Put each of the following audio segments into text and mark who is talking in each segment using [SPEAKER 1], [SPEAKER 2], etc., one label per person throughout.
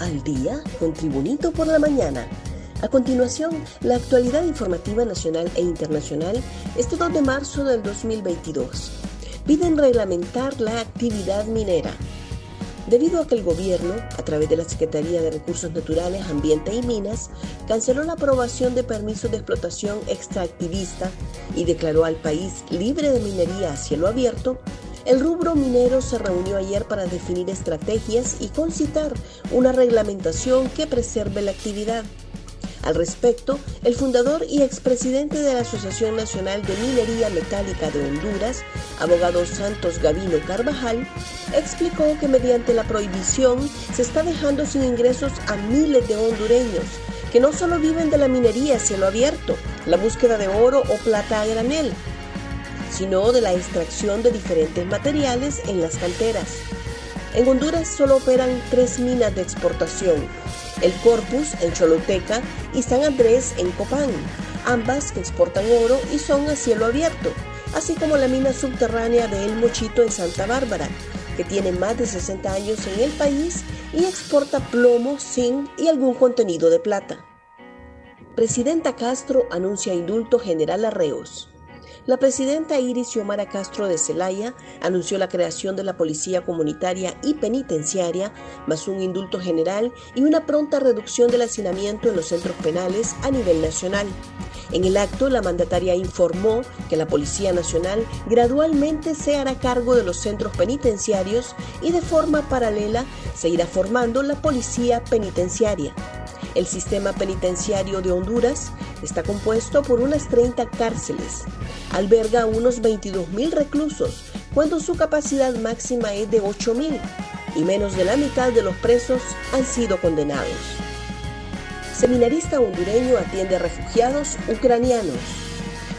[SPEAKER 1] al día con Tribunito por la mañana. A continuación, la actualidad informativa nacional e internacional este 2 de marzo del 2022. Piden reglamentar la actividad minera. Debido a que el gobierno, a través de la Secretaría de Recursos Naturales, Ambiente y Minas, canceló la aprobación de permisos de explotación extractivista y declaró al país libre de minería a cielo abierto, el rubro minero se reunió ayer para definir estrategias y concitar una reglamentación que preserve la actividad. Al respecto, el fundador y expresidente de la Asociación Nacional de Minería Metálica de Honduras, abogado Santos Gavino Carvajal, explicó que mediante la prohibición se está dejando sin ingresos a miles de hondureños que no solo viven de la minería a cielo abierto, la búsqueda de oro o plata a granel, sino de la extracción de diferentes materiales en las canteras. En Honduras solo operan tres minas de exportación, el Corpus en Choloteca y San Andrés en Copán, ambas que exportan oro y son a cielo abierto, así como la mina subterránea de El Mochito en Santa Bárbara, que tiene más de 60 años en el país y exporta plomo, zinc y algún contenido de plata. Presidenta Castro anuncia indulto general a reos. La presidenta Iris Xiomara Castro de Celaya anunció la creación de la Policía Comunitaria y Penitenciaria, más un indulto general y una pronta reducción del hacinamiento en los centros penales a nivel nacional. En el acto, la mandataria informó que la Policía Nacional gradualmente se hará cargo de los centros penitenciarios y de forma paralela se irá formando la Policía Penitenciaria. El sistema penitenciario de Honduras está compuesto por unas 30 cárceles. Alberga unos 22.000 reclusos, cuando su capacidad máxima es de 8.000 y menos de la mitad de los presos han sido condenados. Seminarista hondureño atiende a refugiados ucranianos.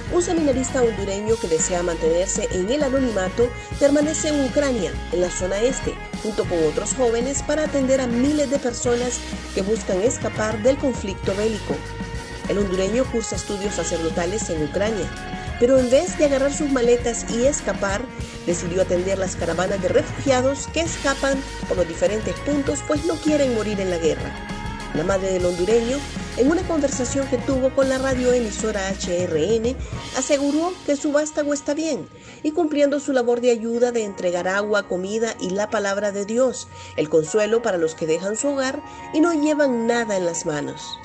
[SPEAKER 1] Un seminarista hondureño que desea mantenerse en el anonimato permanece en Ucrania, en la zona este, junto con otros jóvenes para atender a miles de personas que buscan escapar del conflicto bélico. El hondureño cursa estudios sacerdotales en Ucrania, pero en vez de agarrar sus maletas y escapar, decidió atender las caravanas de refugiados que escapan por los diferentes puntos pues no quieren morir en la guerra. La madre del hondureño, en una conversación que tuvo con la radioemisora HRN, aseguró que su vástago está bien y cumpliendo su labor de ayuda de entregar agua, comida y la palabra de Dios, el consuelo para los que dejan su hogar y no llevan nada en las manos.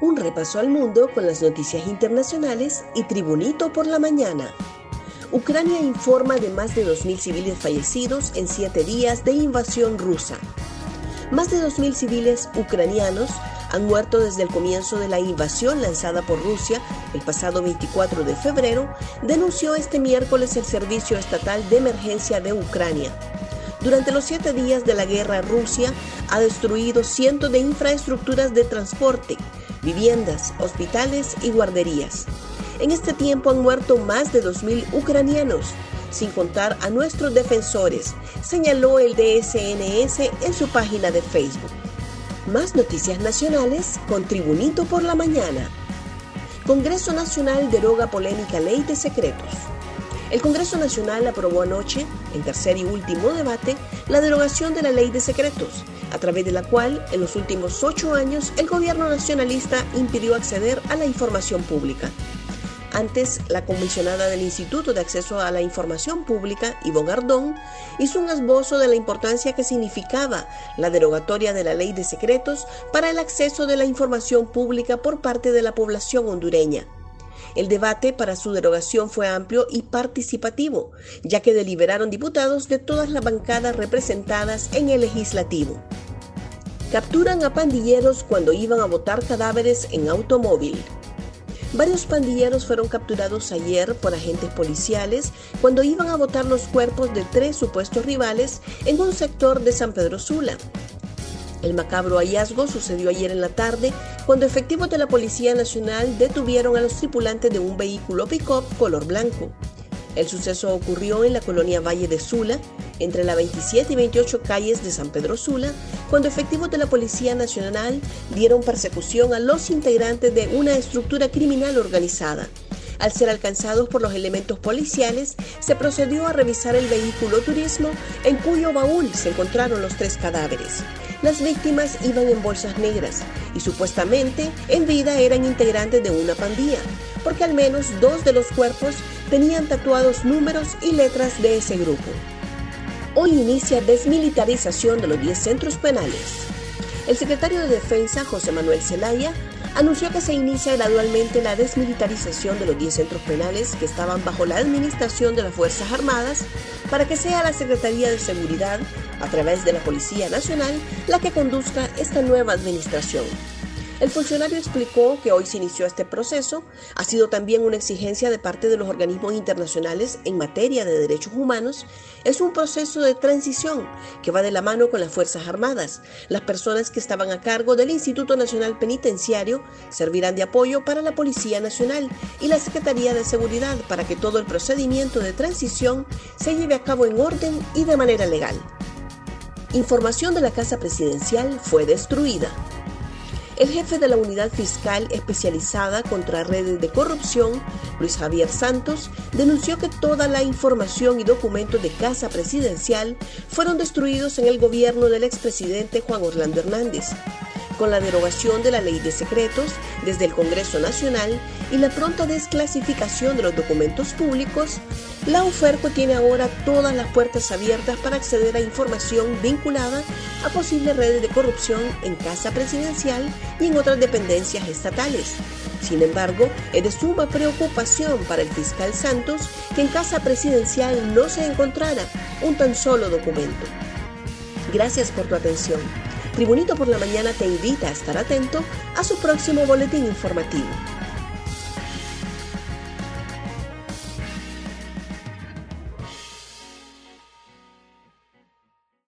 [SPEAKER 1] Un repaso al mundo con las noticias internacionales y Tribunito por la mañana. Ucrania informa de más de 2.000 civiles fallecidos en siete días de invasión rusa. Más de 2.000 civiles ucranianos han muerto desde el comienzo de la invasión lanzada por Rusia el pasado 24 de febrero, denunció este miércoles el Servicio Estatal de Emergencia de Ucrania. Durante los siete días de la guerra, Rusia ha destruido cientos de infraestructuras de transporte, viviendas, hospitales y guarderías. En este tiempo han muerto más de 2.000 ucranianos, sin contar a nuestros defensores, señaló el DSNS en su página de Facebook. Más noticias nacionales con Tribunito por la Mañana. Congreso Nacional deroga polémica ley de secretos. El Congreso Nacional aprobó anoche, en tercer y último debate, la derogación de la ley de secretos, a través de la cual en los últimos ocho años el gobierno nacionalista impidió acceder a la información pública. Antes, la comisionada del Instituto de Acceso a la Información Pública, Ivo Gardón, hizo un esbozo de la importancia que significaba la derogatoria de la ley de secretos para el acceso de la información pública por parte de la población hondureña. El debate para su derogación fue amplio y participativo, ya que deliberaron diputados de todas las bancadas representadas en el legislativo. Capturan a pandilleros cuando iban a botar cadáveres en automóvil. Varios pandilleros fueron capturados ayer por agentes policiales cuando iban a botar los cuerpos de tres supuestos rivales en un sector de San Pedro Sula. El macabro hallazgo sucedió ayer en la tarde cuando efectivos de la Policía Nacional detuvieron a los tripulantes de un vehículo pick-up color blanco. El suceso ocurrió en la colonia Valle de Sula, entre la 27 y 28 calles de San Pedro Sula, cuando efectivos de la Policía Nacional dieron persecución a los integrantes de una estructura criminal organizada. Al ser alcanzados por los elementos policiales, se procedió a revisar el vehículo turismo en cuyo baúl se encontraron los tres cadáveres. las víctimas iban en bolsas negras y supuestamente en vida eran integrantes de una pandilla, porque al menos dos de los cuerpos tenían tatuados números y letras de ese grupo. Hoy inicia desmilitarización de los 10 centros penales. El secretario de Defensa, José Manuel Zelaya, anunció que se inicia gradualmente la desmilitarización de los 10 centros penales que estaban bajo la administración de las Fuerzas Armadas para que sea la Secretaría de Seguridad, a través de la Policía Nacional, la que conduzca esta nueva administración. El funcionario explicó que hoy se inició este proceso, ha sido también una exigencia de parte de los organismos internacionales en materia de derechos humanos, es un proceso de transición que va de la mano con las Fuerzas Armadas. Las personas que estaban a cargo del Instituto Nacional Penitenciario servirán de apoyo para la Policía Nacional y la Secretaría de Seguridad para que todo el procedimiento de transición se lleve a cabo en orden y de manera legal. Información de la Casa Presidencial fue destruida. El jefe de la unidad fiscal especializada contra redes de corrupción, Luis Javier Santos, denunció que toda la información y documentos de Casa Presidencial fueron destruidos en el gobierno del expresidente Juan Orlando Hernández con la derogación de la ley de secretos desde el Congreso Nacional y la pronta desclasificación de los documentos públicos, la UFERCO tiene ahora todas las puertas abiertas para acceder a información vinculada a posibles redes de corrupción en Casa Presidencial y en otras dependencias estatales. Sin embargo, es de suma preocupación para el fiscal Santos que en Casa Presidencial no se encontrara un tan solo documento. Gracias por tu atención. Tribunito por la Mañana te invita a estar atento a su próximo boletín informativo.